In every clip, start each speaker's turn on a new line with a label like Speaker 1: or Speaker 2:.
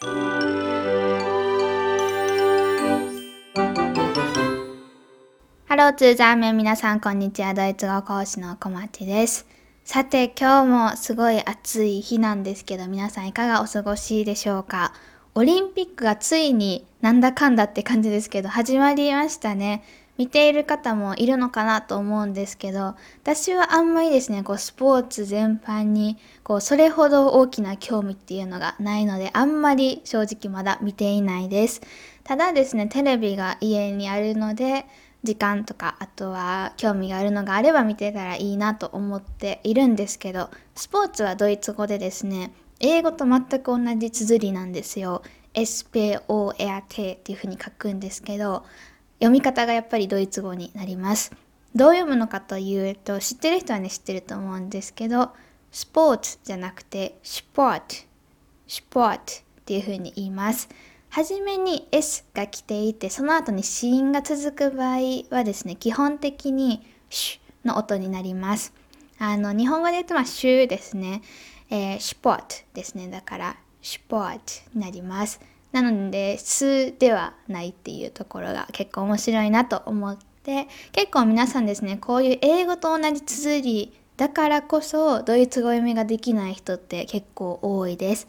Speaker 1: ハローツーザーメン皆さんこんにちは。ドイツ語講師の小町です。さて今日もすごい暑い日なんですけど皆さんいかがお過ごしでしょうか？オリンピックがついになんだかんだって感じですけど始まりましたね。見ている方もいるのかなと思うんですけど私はあんまりですねこうスポーツ全般にこうそれほど大きな興味っていうのがないのであんまり正直まだ見ていないです。ただですねテレビが家にあるので時間とかあとは興味があるのがあれば見てたらいいなと思っているんですけどスポーツはドイツ語でですね英語と全く同じ綴りなんですよ。SPORT っていうふうに書くんですけど読み方がやっぱりドイツ語になります。どう読むのかというと、知ってる人はね、知ってると思うんですけど、スポーツじゃなくて、スポーツ、スポーツっていうふうに言います。はじめに S が来ていて、その後に子音が続く場合はですね、基本的にシュの音になります。あの、日本語で言うと、まあ、シュですね。えー、スポーツですね。だから、スポーツになります。なので、数ではないっていうところが結構面白いなと思って、結構皆さんですね、こういう英語と同じ綴りだからこそドイツ語読みができない人って結構多いです。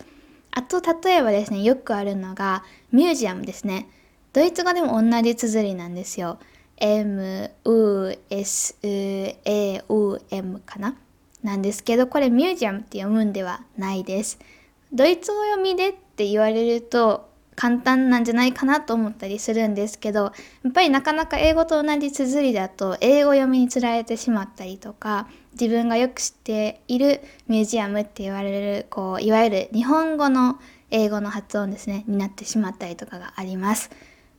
Speaker 1: あと、例えばですね、よくあるのがミュージアムですね。ドイツ語でも同じ綴りなんですよ。M, U, S, A, U, M かな？なんですけど、これミュージアムって読むんではないです。ドイツ語読みでって言われると簡単なんじゃないかなと思ったりするんですけどやっぱりなかなか英語と同じ綴りだと英語読みにつられてしまったりとか自分がよく知っているミュージアムって言われるこういわゆる日本語の英語の発音ですねになってしまったりとかがあります。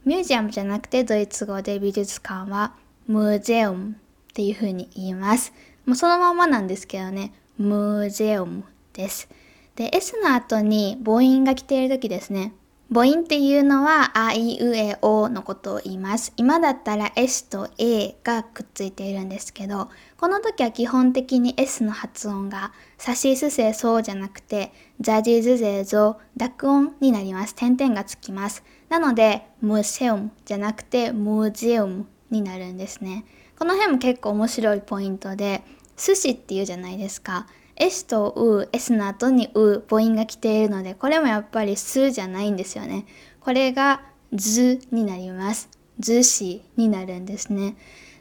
Speaker 1: ミュージアムじゃなくてドイツ語で美術館はムーゼウムっていう風に言います。もうそのままなんですけどねムーゼウムです。で S の後に母音が来ている時ですね。母音っていうのは、あいうえおのことを言います。今だったら S と A がくっついているんですけど、この時は基本的に S の発音が、サシスセそうじゃなくて、ザジズゼゾ、濁音になります。点々がつきます。なので、ムセウムじゃなくて、ムジウムになるんですね。この辺も結構面白いポイントで、寿司っていうじゃないですか。S と U、S の後に U、母音が来ているので、これもやっぱりすじゃないんですよね。これがずになります。ずしになるんですね。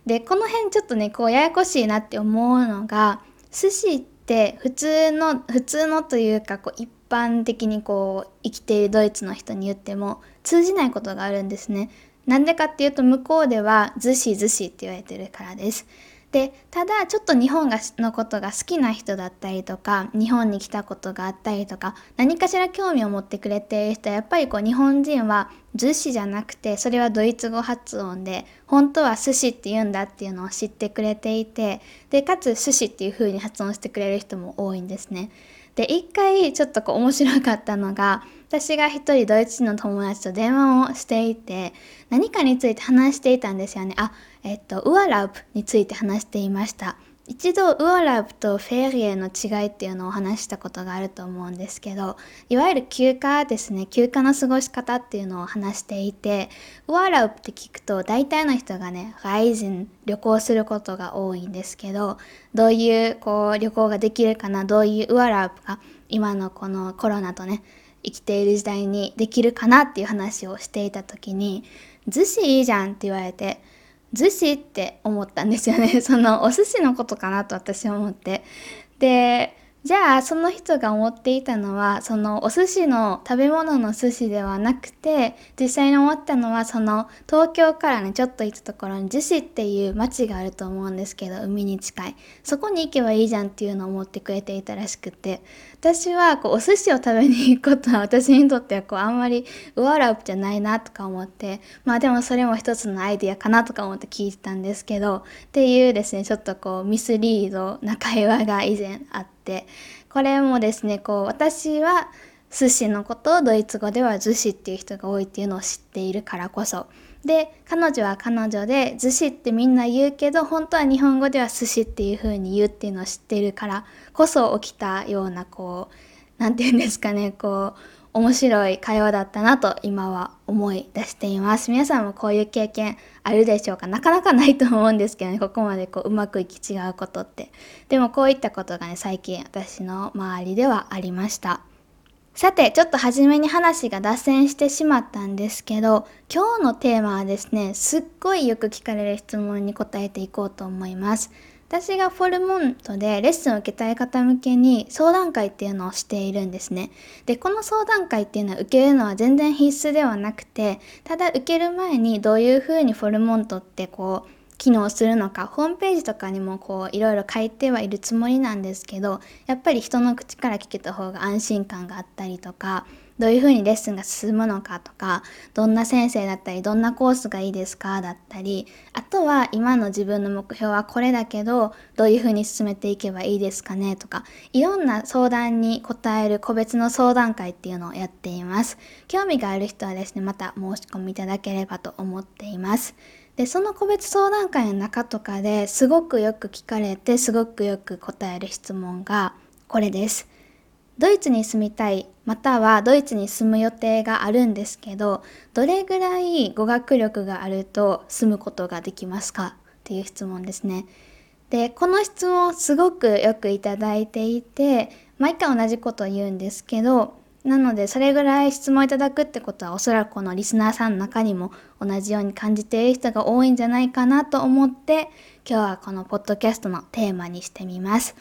Speaker 1: で、この辺ちょっとね、こうややこしいなって思うのが、寿司って普通の、普通のというか、こう一般的にこう生きているドイツの人に言っても通じないことがあるんですね。なんでかっていうと向こうではずしずしって言われてるからです。でただちょっと日本がのことが好きな人だったりとか日本に来たことがあったりとか何かしら興味を持ってくれている人はやっぱりこう日本人は寿司じゃなくてそれはドイツ語発音で本当は寿司って言うんだっていうのを知ってくれていてでかつ寿司っていう風に発音してくれる人も多いんですね。で一回ちょっとこう面白かったのが私が一人ドイツ人の友達と電話をしていて何かについて話していたんですよね。あ、えっと、ウアラブについて話していました。一度ウアラブとフェリエの違いっていうのを話したことがあると思うんですけどいわゆる休暇ですね。休暇の過ごし方っていうのを話していてウアラブって聞くと大体の人がねライズン旅行することが多いんですけどどういうこう旅行ができるかなどういうウアラブが今のこのコロナとね生きている時代にできるかなっていう話をしていた時に「逗子いいじゃん」って言われて寿司って思ったんですよね。そのお寿司のことかなと私は思って。で、じゃあその人が思っていたのはそのお寿司の食べ物の寿司ではなくて実際に思ったのはその東京からねちょっと行ったところに逗子っていう町があると思うんですけど海に近いそこに行けばいいじゃんっていうのを思ってくれていたらしくて私はこうお寿司を食べに行くことは私にとってはこうあんまりウワラウじゃないなとか思ってまあでもそれも一つのアイディアかなとか思って聞いてたんですけどっていうですねちょっとこうミスリードな会話が以前あってこれもですねこう私は寿司のことをドイツ語では寿司っていう人が多いっていうのを知っているからこそで彼女は彼女で寿司ってみんな言うけど本当は日本語では寿司っていう風に言うっていうのを知ってるからこそ起きたようなこう何て言うんですかねこう面白い会話だったなと今は思い出しています。皆さんもこういう経験あるでしょうか？なかなかないと思うんですけどね、ここまでこううまくいき違うことって。でもこういったことがね、最近私の周りではありました。さて、ちょっと初めに話が脱線してしまったんですけど、今日のテーマはですね、すっごいよく聞かれる質問に答えていこうと思います。私がフォルモントでレッスンを受けたい方向けに相談会っていうのをしているんですね。で、この相談会っていうのは受けるのは全然必須ではなくて、ただ受ける前にどういうふうにフォルモントってこう、機能するのかホームページとかにもこういろいろ書いてはいるつもりなんですけどやっぱり人の口から聞けた方が安心感があったりとかどういうふうにレッスンが進むのかとかどんな先生だったりどんなコースがいいですかだったりあとは今の自分の目標はこれだけどどういうふうに進めていけばいいですかねとかいろんな相談に答える個別の相談会っていうのをやっています。興味がある人はですねまた申し込みいただければと思っています。でその個別相談会の中とかですごくよく聞かれてすごくよく答える質問がこれですドイツに住みたいまたはドイツに住む予定があるんですけどどれぐらい語学力があると住むことができますか？っていう質問ですね。でこの質問すごくよくいただいていて毎回同じことを言うんですけどなのでそれぐらい質問いただくってことはおそらくこのリスナーさんの中にも同じように感じている人が多いんじゃないかなと思って今日はこのポッドキャストのテーマにしてみます。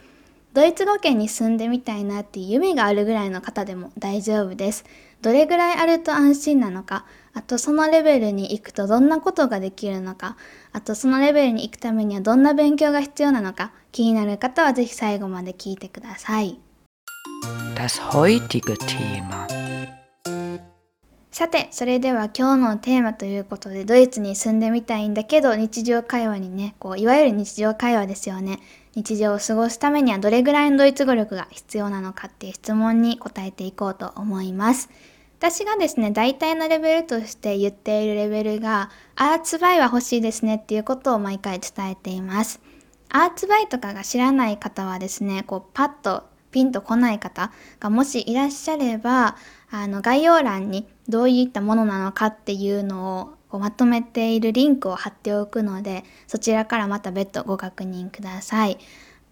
Speaker 1: ドイツ語圏に住んでみたいなっていう夢があるぐらいの方でも大丈夫です。どれぐらいあると安心なのか、あとそのレベルに行くとどんなことができるのか、あとそのレベルに行くためにはどんな勉強が必要なのか、気になる方はぜひ最後まで聞いてください。
Speaker 2: Das heutige Thema
Speaker 1: さて、それでは今日のテーマということで、ドイツに住んでみたいんだけど、日常会話にね、こう、いわゆる日常会話ですよね。日常を過ごすためにはどれぐらいのドイツ語力が必要なのかっていう質問に答えていこうと思います。私がですね、大体のレベルとして言っているレベルが、アーツバイは欲しいですねっていうことを毎回伝えています。アーツバイとかが知らない方はですね、こうパッとピンとこない方がもしいらっしゃれば、あの概要欄にどういったものなのかっていうのをまとめているリンクを貼っておくのでそちらからまた別途ご確認ください。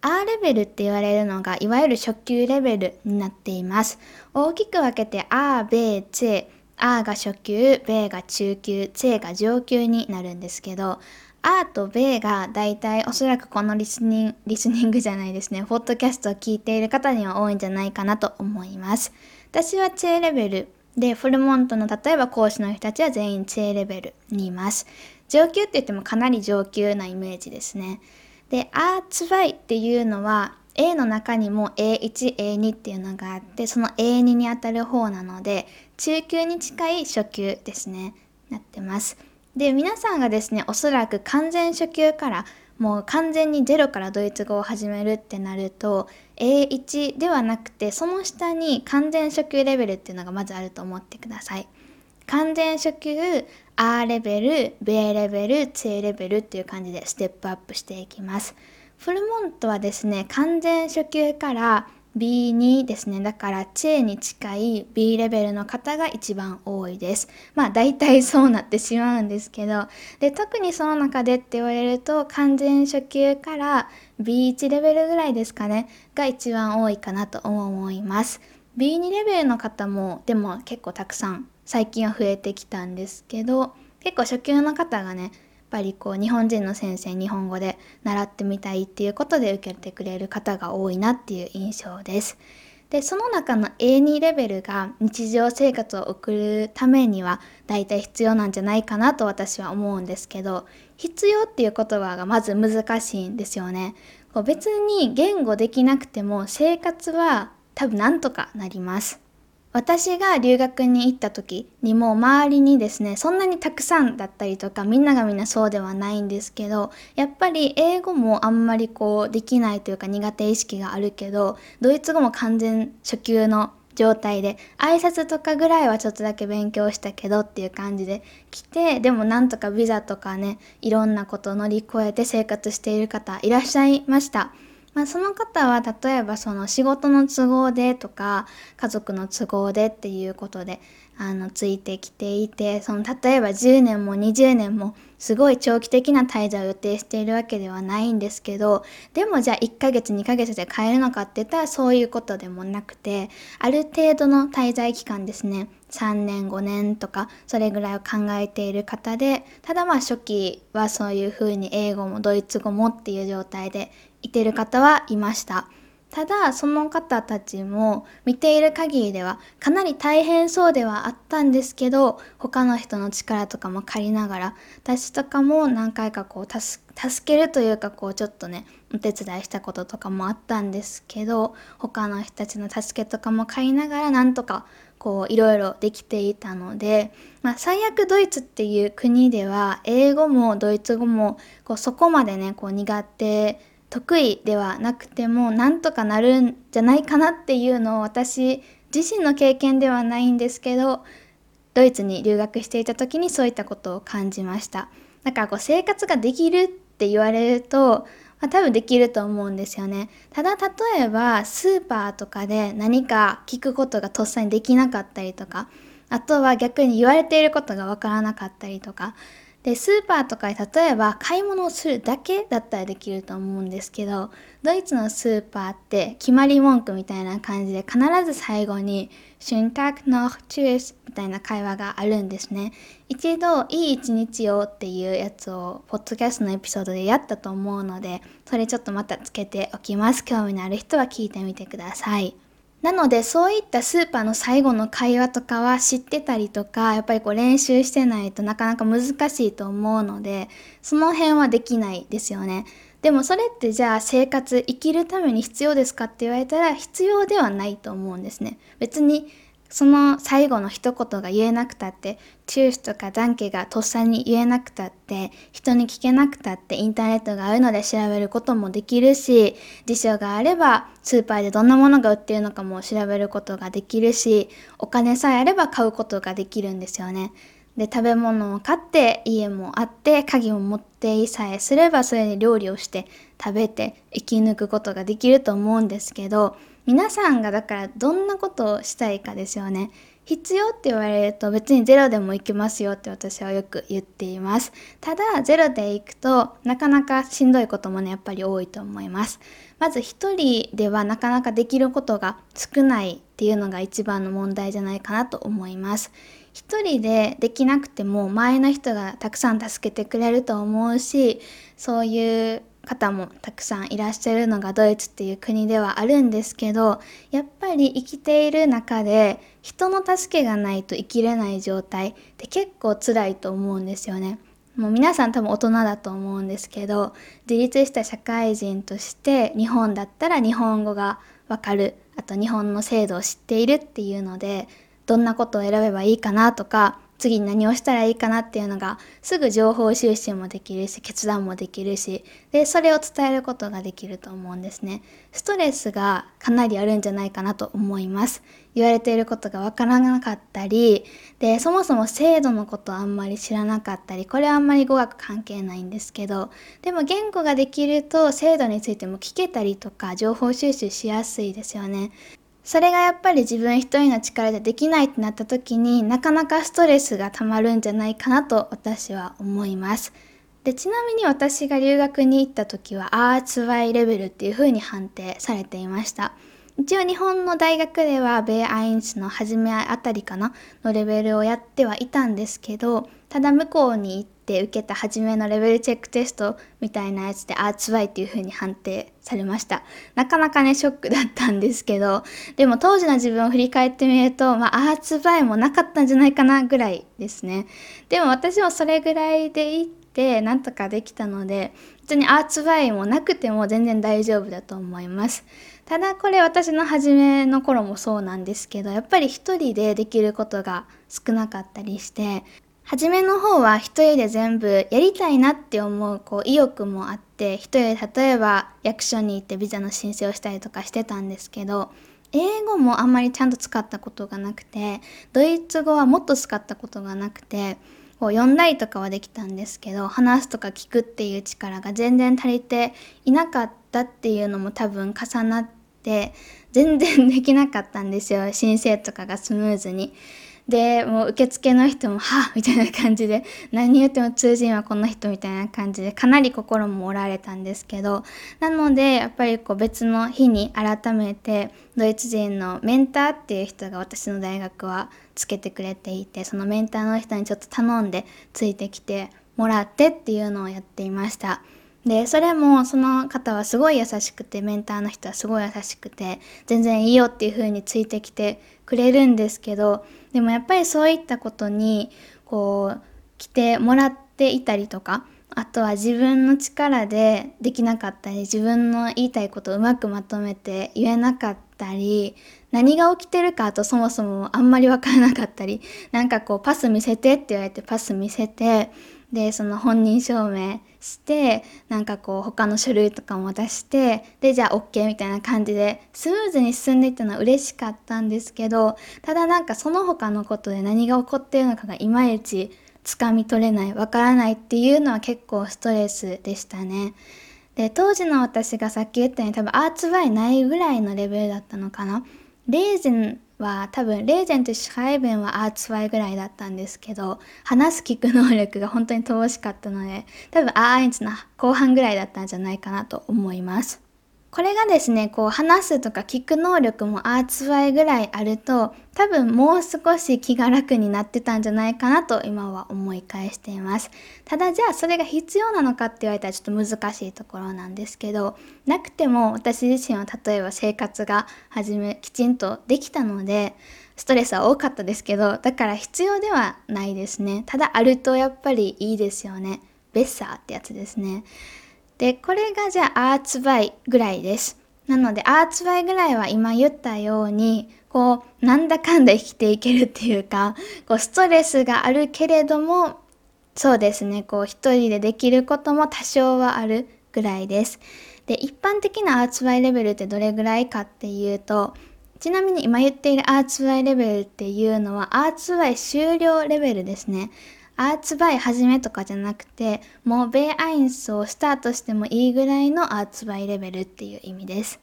Speaker 1: R レベルって言われるのがいわゆる初級レベルになっています。大きく分けて A、B、C、A が初級、B が中級、C が上級になるんですけど A と B がだいたいおそらくこのリスニング、リスニングじゃないですね、ポッドキャストを聞いている方には多いんじゃないかなと思います。私は C レベルで、フォルモントの例えば講師の人たちは全員 C レベルにいます。上級って言ってもかなり上級なイメージですね。で、アーツバイっていうのは A の中にも A1、A2 っていうのがあって、その A2 にあたる方なので、中級に近い初級ですね、なってます。で、皆さんがですね、おそらく完全初級からもう完全にゼロからドイツ語を始めるってなると A1 ではなくてその下に完全初級レベルっていうのがまずあると思ってください。完全初級 A レベル B レベル C レベルっていう感じでステップアップしていきます。フルモントはですね完全初級から B2 ですね。だからチェーに近い B レベルの方が一番多いです。まあ大体そうなってしまうんですけど、で、特にその中でって言われると完全初級から B1 レベルぐらいですかね、が一番多いかなと思います。B2 レベルの方もでも結構たくさん最近は増えてきたんですけど、結構初級の方がね、ぱりこう日本人の先生日本語で習ってみたいっていうことで受けてくれる方が多いなっていう印象です。でその中の A2 レベルが日常生活を送るためには大体必要なんじゃないかなと私は思うんですけど必要っていう言葉がまず難しいんですよね。こう別に言語できなくても生活は多分なんとかなります。私が留学に行った時にも周りにですねそんなにたくさんだったりとかみんながみんなそうではないんですけどやっぱり英語もあんまりこうできないというか苦手意識があるけどドイツ語も完全初級の状態で挨拶とかぐらいはちょっとだけ勉強したけどっていう感じで来てでもなんとかビザとかねいろんなこと乗り越えて生活している方いらっしゃいました。まあ、その方は例えばその仕事の都合でとか家族の都合でっていうことであのついてきていてその例えば10年も20年もすごい長期的な滞在を予定しているわけではないんですけどでもじゃあ1ヶ月2ヶ月で帰るのかって言ったらそういうことでもなくてある程度の滞在期間ですね。3年5年とかそれぐらいを考えている方でただまあ初期はそういうふうに英語もドイツ語もっていう状態でいてる方はいました。ただその方たちも見ている限りではかなり大変そうではあったんですけど他の人の力とかも借りながら私とかも何回かこう助けるというかこうちょっとねお手伝いしたこととかもあったんですけど他の人たちの助けとかも借りながらなんとかこういろいろできていたので、まあ、最悪ドイツっていう国では英語もドイツ語もこうそこまでねこう苦手得意ではなくてもなんとかなるんじゃないかなっていうのを私自身の経験ではないんですけどドイツに留学していた時にそういったことを感じました。だからこう生活ができるって言われると、まあ、多分できると思うんですよね。ただ例えばスーパーとかで何か聞くことがとっさにできなかったりとかあとは逆に言われていることがわからなかったりとかでスーパーとかで例えば買い物をするだけだったらできると思うんですけどドイツのスーパーって決まり文句みたいな感じで必ず最後に「シュンタクノチュース」みたいな会話があるんですね。一度「いい一日を」っていうやつをポッドキャストのエピソードでやったと思うのでそれちょっとまたつけておきます。興味のある人は聞いてみてください。なのでそういったスーパーの最後の会話とかは知ってたりとかやっぱりこう練習してないとなかなか難しいと思うのでその辺はできないですよね。でもそれってじゃあ生活生きるために必要ですかって言われたら必要ではないと思うんですね。別にその最後の一言が言えなくたってチュースとかダンケがとっさに言えなくたって人に聞けなくたってインターネットがあるので調べることもできるし辞書があればスーパーでどんなものが売っているのかも調べることができるしお金さえあれば買うことができるんですよね。で食べ物を買って家もあって鍵を持っていさえすればそれで料理をして食べて生き抜くことができると思うんですけど皆さんがだからどんなことをしたいかですよね。必要って言われると別にゼロでも行きますよって私はよく言っています。ただゼロで行くとなかなかしんどいこともねやっぱり多いと思います。まず一人ではなかなかできることが少ないっていうのが一番の問題じゃないかなと思います。一人でできなくても前の人がたくさん助けてくれると思うしそういう方もたくさんいらっしゃるのがドイツっていう国ではあるんですけどやっぱり生きている中で人の助けがないと生きれない状態って結構辛いと思うんですよね。もう皆さん多分大人だと思うんですけど自立した社会人として日本だったら日本語がわかるあと日本の制度を知っているっていうのでどんなことを選べばいいかなとか次に何をしたらいいかなっていうのがすぐ情報収集もできるし決断もできるしでそれを伝えることができると思うんですね。ストレスがかなりあるんじゃないかなと思います。言われていることがわからなかったりでそもそも制度のことをあんまり知らなかったりこれはあんまり語学関係ないんですけどでも言語ができると制度についても聞けたりとか情報収集しやすいですよね。それがやっぱり自分一人の力でできないってなった時になかなかストレスがたまるんじゃないかなと私は思います。でちなみに私が留学に行った時はアーツワイレベルっていう風に判定されていました。一応日本の大学ではベーアインスの初めあたりかなのレベルをやってはいたんですけどただ向こうに行って受けた初めのレベルチェックテストみたいなやつでアーツバイっていう風に判定されました。なかなかね、ショックだったんですけど、でも当時の自分を振り返ってみると、まあ、アーツバイもなかったんじゃないかなぐらいですね。でも私もそれぐらいで行って、なんとかできたので、別にアーツバイもなくても全然大丈夫だと思います。ただこれ私の初めの頃もそうなんですけど、やっぱり一人でできることが少なかったりして、初めの方は一人で全部やりたいなって思うこう意欲もあって一人で例えば役所に行ってビザの申請をしたりとかしてたんですけど英語もあんまりちゃんと使ったことがなくてドイツ語はもっと使ったことがなくてこう読んだりとかはできたんですけど話すとか聞くっていう力が全然足りていなかったっていうのも多分重なって全然できなかったんですよ申請とかがスムーズに。でもう受付の人も「はみたいな感じで何言っても通じんわこの人みたいな感じでかなり心も折られたんですけどなのでやっぱりこう別の日に改めてドイツ人のメンターっていう人が私の大学はつけてくれていてそのメンターの人にちょっと頼んでついてきてもらってっていうのをやっていました。でそれもその方はすごい優しくてメンターの人はすごい優しくて全然いいよっていう風についてきてくれるんですけどでもやっぱりそういったことにこう来てもらっていたりとかあとは自分の力でできなかったり自分の言いたいことをうまくまとめて言えなかったり何が起きてるかとそもそもあんまり分からなかったりなんかこうパス見せてって言われてパス見せてでその本人証明してなんかこう他の書類とかも出してでじゃあ OK みたいな感じでスムーズに進んでいったのは嬉しかったんですけどただなんかその他のことで何が起こっているのかがいまいちつかみ取れないわからないっていうのは結構ストレスでしたね。で当時の私がさっき言ったように多分アーツバイないぐらいのレベルだったのかな。レーゼンは多分レーゼンとシハイベンはアーツワイぐらいだったんですけど話す聞く能力が本当に乏しかったので多分アーインツの後半ぐらいだったんじゃないかなと思います。これがですね、こう話すとか聞く能力もアーツワイぐらいあると多分もう少し気が楽になってたんじゃないかなと今は思い返しています。ただじゃあそれが必要なのかって言われたらちょっと難しいところなんですけどなくても私自身は例えば生活が始めきちんとできたのでストレスは多かったですけどだから必要ではないですね。ただあるとやっぱりいいですよね。ベッサーってやつですね。で、これがじゃあアーツバイぐらいです。なのでアーツバイぐらいは今言ったように、こう、なんだかんだ生きていけるっていうか、こう、ストレスがあるけれども、そうですね、こう、一人でできることも多少はあるぐらいです。で、一般的なアーツバイレベルってどれぐらいかっていうと、ちなみに今言っているアーツバイレベルっていうのはアーツバイ終了レベルですね。アーツバイ始めとかじゃなくて、もうベイアインスをスタートしてもいいぐらいのアーツバイレベルっていう意味です。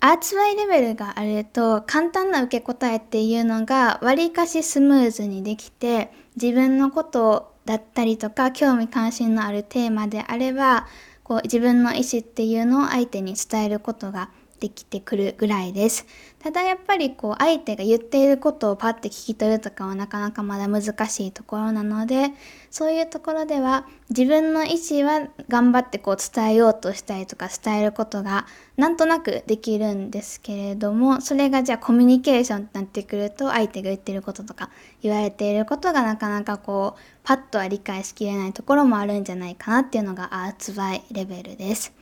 Speaker 1: アーツバイレベルがあると簡単な受け答えっていうのがわりかしスムーズにできて自分のことだったりとか興味関心のあるテーマであればこう自分の意思っていうのを相手に伝えることができてくるぐらいです。ただやっぱりこう相手が言っていることをパッて聞き取るとかはなかなかまだ難しいところなのでそういうところでは自分の意思は頑張ってこう伝えようとしたりとか伝えることがなんとなくできるんですけれどもそれがじゃあコミュニケーションってなってくると相手が言ってることとか言われていることがなかなかこうパッとは理解しきれないところもあるんじゃないかなっていうのがアーツバイレベルです。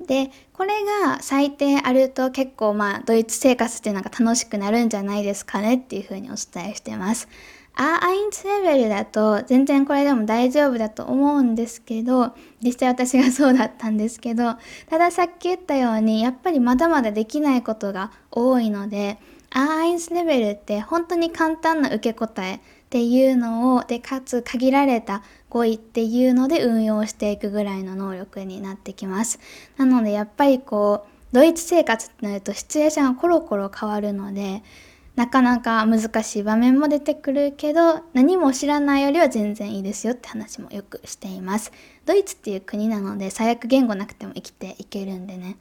Speaker 1: でこれが最低あると結構まあドイツ生活っていうのが楽しくなるんじゃないですかねっていうふうにお伝えしてます。アーアインツレベルだと全然これでも大丈夫だと思うんですけど実際私がそうだったんですけどたださっき言ったようにやっぱりまだまだできないことが多いのでアーアインスレベルって本当に簡単な受け答えっていうのをでかつ限られた語彙っていうので運用していくぐらいの能力になってきます。なのでやっぱりこうドイツ生活ってなるとシチュエーションがコロコロ変わるのでなかなか難しい場面も出てくるけど何も知らないよりは全然いいですよって話もよくしています。ドイツっていう国なので最悪言語なくても生きていけるんでね。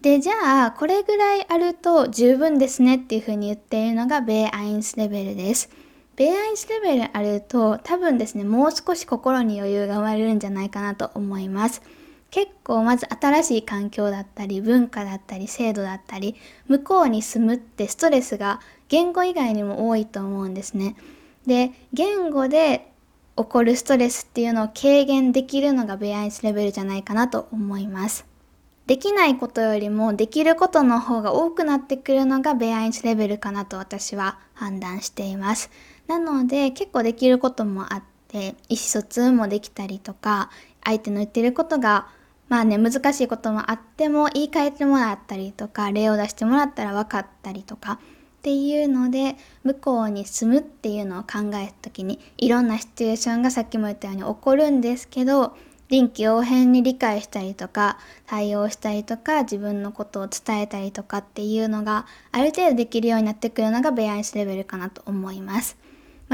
Speaker 1: でじゃあこれぐらいあると十分ですねっていうふうに言っているのがベイアインスレベルです。ベアインスレベルあると多分ですねもう少し心に余裕が生まれるんじゃないかなと思います。結構まず新しい環境だったり文化だったり制度だったり向こうに住むってストレスが言語以外にも多いと思うんですね。で言語で起こるストレスっていうのを軽減できるのがベアインスレベルじゃないかなと思います。できないことよりもできることの方が多くなってくるのがベアインスレベルかなと私は判断しています。なので結構できることもあって意思疎通もできたりとか相手の言ってることがまあね難しいこともあっても言い換えてもらったりとか例を出してもらったら分かったりとかっていうので向こうに住むっていうのを考えた時にいろんなシチュエーションがさっきも言ったように起こるんですけど臨機応変に理解したりとか対応したりとか自分のことを伝えたりとかっていうのがある程度できるようになってくるのがベアインスレベルかなと思います。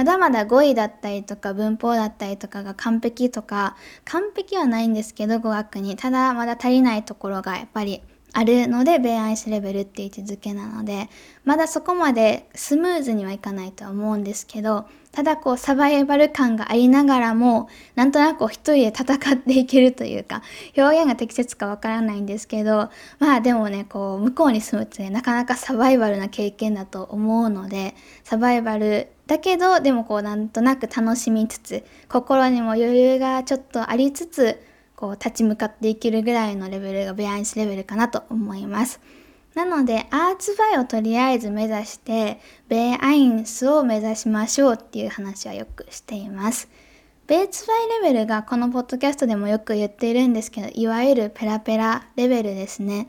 Speaker 1: まだまだ語彙だったりとか文法だったりとかが完璧とか完璧はないんですけど語学に。ただまだ足りないところがやっぱりあるので、ベアイスレベルって位置づけなので、まだそこまでスムーズにはいかないとは思うんですけど、ただこうサバイバル感がありながらも、なんとなく一人で戦っていけるというか、表現が適切かわからないんですけど、まあでもね、こう向こうに住むってなかなかサバイバルな経験だと思うので、サバイバルだけど、でもこうなんとなく楽しみつつ、心にも余裕がちょっとありつつ、こう立ち向かっていけるぐらいのレベルがベアインスレベルかなと思います。なので、アーツバイをとりあえず目指して、ベアインスを目指しましょうっていう話はよくしています。ベーツバイレベルがこのポッドキャストでもよく言っているんですけど、いわゆるペラペラレベルですね。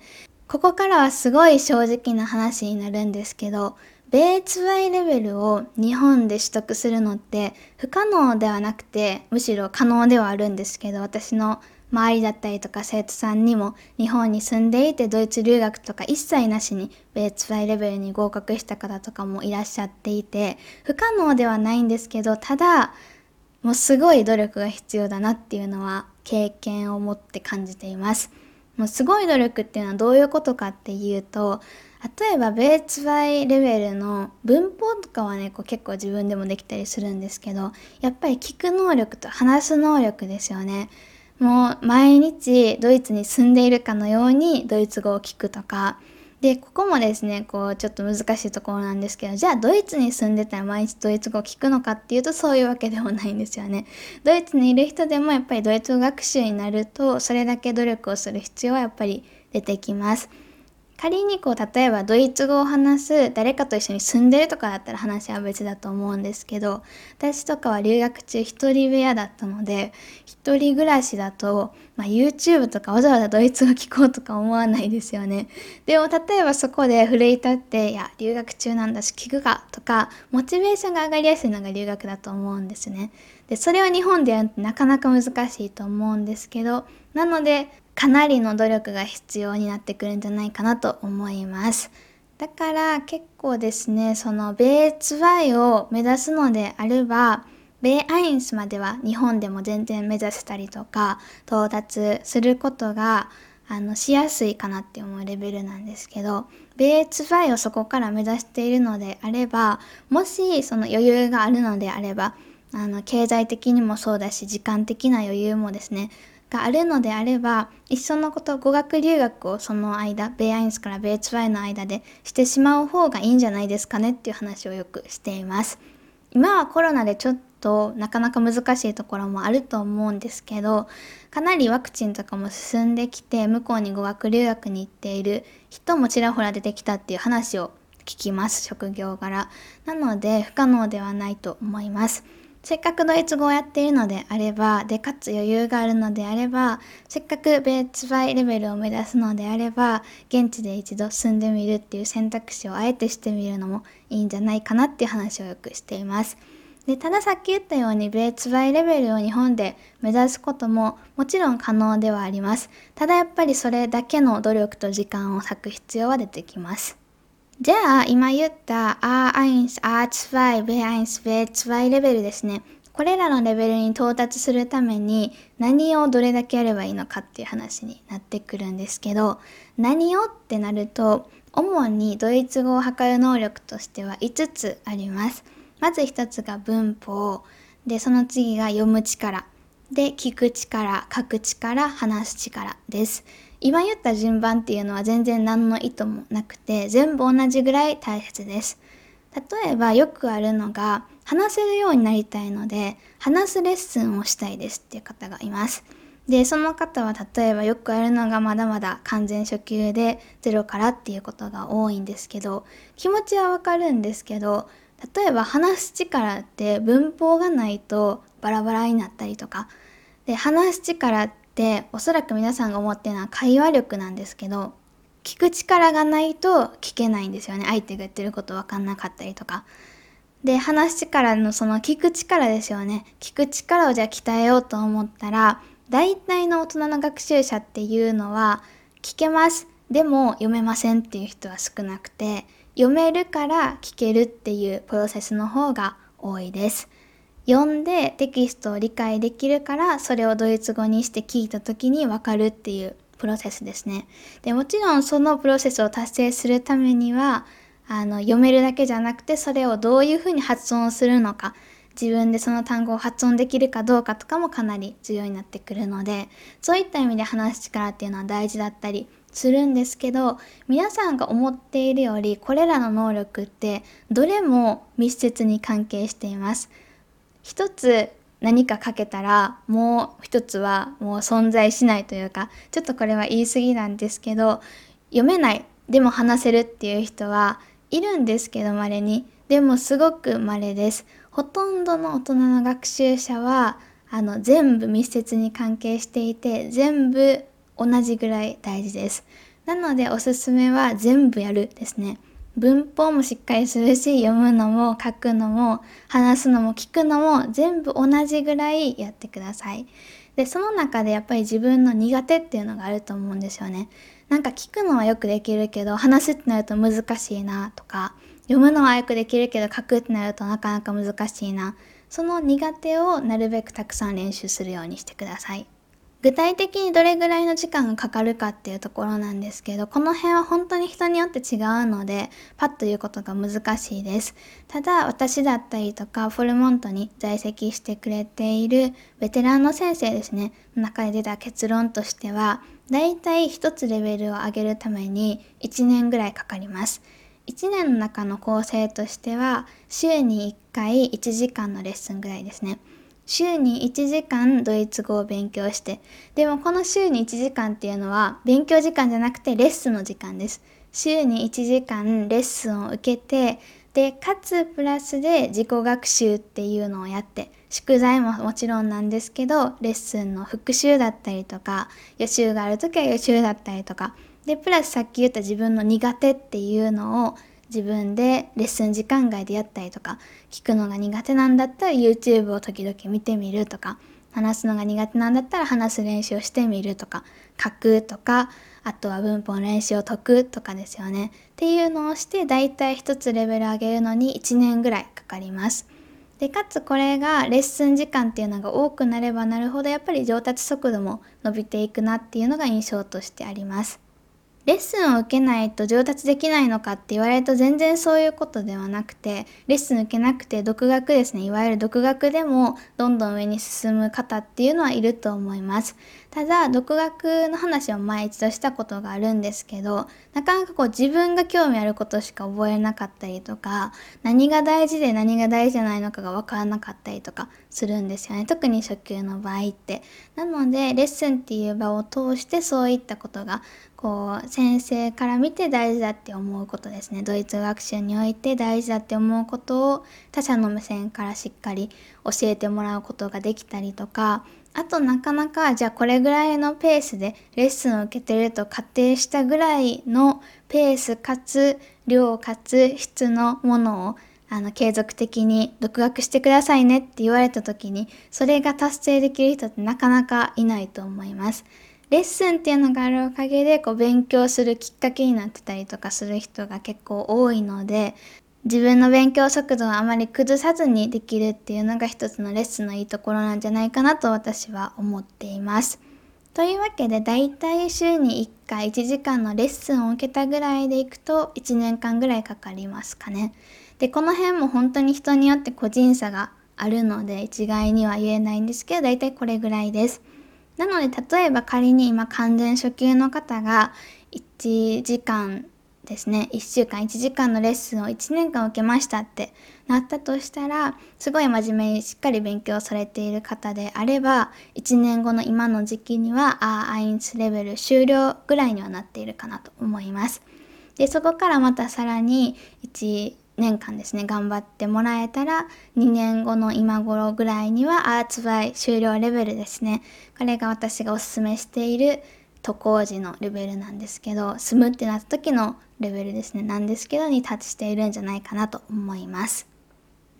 Speaker 1: ここからはすごい正直な話になるんですけど、ベーツバイレベルを日本で取得するのって不可能ではなくて、むしろ可能ではあるんですけど、私の周りだったりとか生徒さんにも日本に住んでいてドイツ留学とか一切なしにベーツファイレベルに合格した方とかもいらっしゃっていて不可能ではないんですけどただもうすごい努力が必要だなっていうのは経験を持って感じています。もうすごい努力っていうのはどういうことかっていうと例えばベーツバイレベルの文法とかはねこう結構自分でもできたりするんですけどやっぱり聞く能力と話す能力ですよね。もう毎日ドイツに住んでいるかのようにドイツ語を聞くとかでここもですねこうちょっと難しいところなんですけどじゃあドイツに住んでたら毎日ドイツ語を聞くのかっていうとそういうわけでもないんですよね。ドイツにいる人でもやっぱりドイツ語学習になるとそれだけ努力をする必要はやっぱり出てきます。仮にこう例えばドイツ語を話す誰かと一緒に住んでるとかだったら話は別だと思うんですけど私とかは留学中一人部屋だったので一人暮らしだと、まあ、YouTube とかわざわざドイツ語聞こうとか思わないですよね。でも例えばそこで奮い立っていや留学中なんだし聞くかとかモチベーションが上がりやすいのが留学だと思うんですね。でそれは日本でやるとなかなか難しいと思うんですけどなのでかなりの努力が必要になってくるんじゃないかなと思います。だから結構ですね、その米ツワイを目指すのであれば、米アインスまでは日本でも全然目指せたりとか、到達することがあのしやすいかなって思うレベルなんですけど、米ツワイをそこから目指しているのであれば、もしその余裕があるのであれば、あの経済的にもそうだし時間的な余裕もですねがあるのであれば、一緒のこと、語学留学をその間、ベアインスからベーツワイの間でしてしまう方がいいんじゃないですかねっていう話をよくしています。今はコロナでちょっとなかなか難しいところもあると思うんですけど、かなりワクチンとかも進んできて、向こうに語学留学に行っている人もちらほら出てきたっていう話を聞きます、職業柄。なので、不可能ではないと思います。せっかくドイツ語をやっているのであれば、で、かつ余裕があるのであれば、せっかくベーツバイレベルを目指すのであれば、現地で一度住んでみるっていう選択肢をあえてしてみるのもいいんじゃないかなっていう話をよくしています。でたださっき言ったようにベーツバイレベルを日本で目指すことももちろん可能ではあります。ただやっぱりそれだけの努力と時間を割く必要は出てきます。じゃあ、今言った R1、R2、B1、B2 レベルですね。これらのレベルに到達するために何をどれだけやればいいのかっていう話になってくるんですけど、何をってなると、主にドイツ語を測る能力としては5つあります。まず1つが文法。で、その次が読む力。で、聞く力、書く力、話す力です。今言った順番っていうのは全然何の意図もなくて全部同じぐらい大切です。例えばよくあるのが話せるようになりたいので話すレッスンをしたいですっていう方がいます。で、その方は例えばよくあるのがまだまだ完全初級でゼロからっていうことが多いんですけど気持ちはわかるんですけど例えば話す力って文法がないとバラバラになったりとかで話す力ってでおそらく皆さんが思ってるのは会話力なんですけど聞く力がないと聞けないんですよね。相手が言ってること分かんなかったりとか。で話す力のその聞く力ですよね。聞く力をじゃあ鍛えようと思ったら大体の大人の学習者っていうのは聞けます。でも読めませんっていう人は少なくて読めるから聞けるっていうプロセスの方が多いです。読んでテキストを理解できるからそれをドイツ語にして聞いた時にわかるっていうプロセスですね。でもちろんそのプロセスを達成するためにはあの読めるだけじゃなくてそれをどういうふうに発音するのか自分でその単語を発音できるかどうかとかもかなり重要になってくるのでそういった意味で話す力っていうのは大事だったりするんですけど皆さんが思っているよりこれらの能力ってどれも密接に関係しています。一つ何かかけたらもう一つはもう存在しないというかちょっとこれは言い過ぎなんですけど読めないでも話せるっていう人はいるんですけど稀にでもすごく稀ですほとんどの大人の学習者はあの全部密接に関係していて全部同じぐらい大事です。なのでおすすめは全部やるですね。文法もしっかりするし読むのも書くのも話すのも聞くのも全部同じぐらいやってください。でその中でやっぱり自分の苦手っていうのがあると思うんですよね。なんか聞くのはよくできるけど話すってなると難しいなとか読むのはよくできるけど書くってなるとなかなか難しいなその苦手をなるべくたくさん練習するようにしてください。具体的にどれぐらいの時間がかかるかっていうところなんですけどこの辺は本当に人によって違うのでパッと言うことが難しいです。ただ私だったりとかフォルモントに在籍してくれているベテランの先生ですね。の中で出た結論としてはだいたい1つレベルを上げるために1年ぐらいかかります。1年の中の構成としては週に1回1時間のレッスンぐらいですね。週に1時間ドイツ語を勉強して、でもこの週に1時間っていうのは勉強時間じゃなくてレッスンの時間です。週に1時間レッスンを受けて、で、かつプラスで自己学習っていうのをやって、宿題ももちろんなんですけど、レッスンの復習だったりとか、予習がある時は予習だったりとか、で、プラスさっき言った自分の苦手っていうのを自分でレッスン時間外でやったりとか聞くのが苦手なんだったら YouTube を時々見てみるとか話すのが苦手なんだったら話す練習をしてみるとか書くとかあとは文法の練習を解くとかですよねっていうのをしてだいたい1つレベル上げるのに1年ぐらいかかります。でかつこれがレッスン時間っていうのが多くなればなるほどやっぱり上達速度も伸びていくなっていうのが印象としてあります。レッスンを受けないと上達できないのかって言われると全然そういうことではなくてレッスン受けなくて独学ですね。いわゆる独学でもどんどん上に進む方っていうのはいると思います。ただ独学の話を前一度したことがあるんですけどなかなかこう自分が興味あることしか覚えなかったりとか何が大事で何が大事じゃないのかが分からなかったりとかするんですよね。特に初級の場合って。なのでレッスンっていう場を通してそういったことがこう先生から見て大事だって思うことですね。ドイツ学習において大事だって思うことを他者の目線からしっかり教えてもらうことができたりとかあとなかなかじゃあこれぐらいのペースでレッスンを受けてると仮定したぐらいのペースかつ量かつ質のものをあの継続的に独学してくださいねって言われた時にそれが達成できる人ってなかなかいないと思います。レッスンっていうのがあるおかげでこう勉強するきっかけになってたりとかする人が結構多いので自分の勉強速度をあまり崩さずにできるっていうのが一つのレッスンのいいところなんじゃないかなと私は思っています。というわけでだいたい週に1回1時間のレッスンを受けたぐらいでいくと1年間ぐらいかかりますかね。でこの辺も本当に人によって個人差があるので一概には言えないんですけどだいたいこれぐらいです。なので例えば仮に今完全初級の方が1時間ですね1週間1時間のレッスンを1年間受けましたってなったとしたらすごい真面目にしっかり勉強されている方であれば1年後の今の時期にはアーアインスレベル終了ぐらいにはなっているかなと思います。でそこからまたさらに1年間ですね頑張ってもらえたら2年後の今頃ぐらいにはアーツバイ終了レベルですねこれが私がおすすめしている渡航時のレベルなんですけど住むってなった時のレベルですねなんですけどに達しているんじゃないかなと思います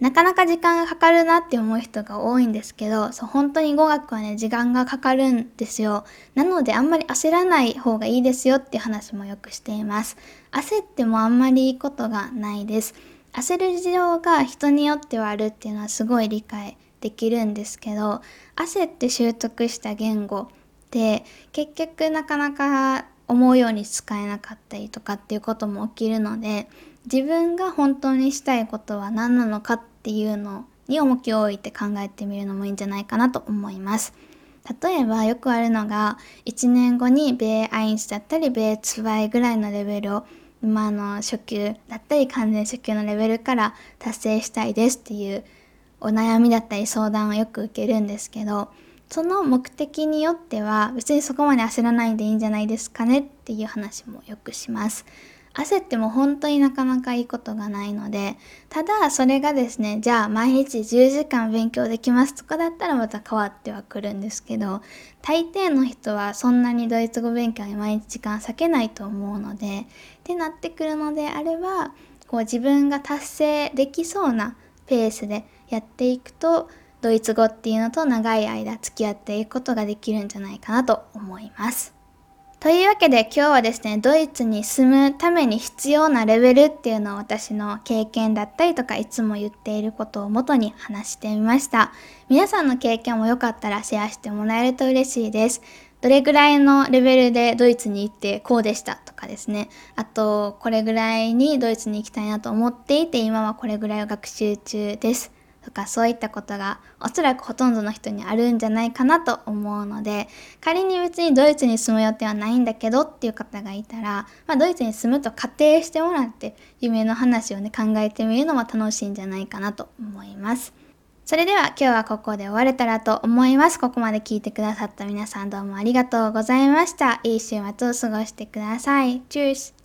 Speaker 1: なかなか時間がかかるなって思う人が多いんですけど、そう本当に語学はね、時間がかかるんですよ。なのであんまり焦らない方がいいですよっていう話もよくしています。焦ってもあんまりいいことがないです。焦る事情が人によってはあるっていうのはすごい理解できるんですけど、焦って習得した言語って結局なかなか思うように使えなかったりとかっていうことも起きるので、自分が本当にしたいことは何なのかっていうのに重きを置いて考えてみるのもいいんじゃないかなと思います。例えばよくあるのが1年後に米アインスだったり米ツバイぐらいのレベルを今の初級だったり完全初級のレベルから達成したいですっていうお悩みだったり相談をよく受けるんですけどその目的によっては別にそこまで焦らないでいいんじゃないですかねっていう話もよくします。焦っても本当になかなかいいことがないので、ただそれがですね、じゃあ毎日10時間勉強できますとかだったらまた変わってはくるんですけど、大抵の人はそんなにドイツ語勉強に毎日時間割けないと思うので、ってなってくるのであれば、こう自分が達成できそうなペースでやっていくと、ドイツ語っていうのと長い間付き合っていくことができるんじゃないかなと思います。というわけで今日はですね、ドイツに住むために必要なレベルっていうのを私の経験だったりとかいつも言っていることを元に話してみました。皆さんの経験もよかったらシェアしてもらえると嬉しいです。どれぐらいのレベルでドイツに行ってこうでしたとかですね。あと、これぐらいにドイツに行きたいなと思っていて今はこれぐらいを学習中です。とかそういったことがおそらくほとんどの人にあるんじゃないかなと思うので仮に別にドイツに住む予定はないんだけどっていう方がいたら、まあ、ドイツに住むと仮定してもらって夢の話をね考えてみるのも楽しいんじゃないかなと思います。それでは今日はここで終われたらと思います。ここまで聞いてくださった皆さんどうもありがとうございました。いい週末を過ごしてください。チュース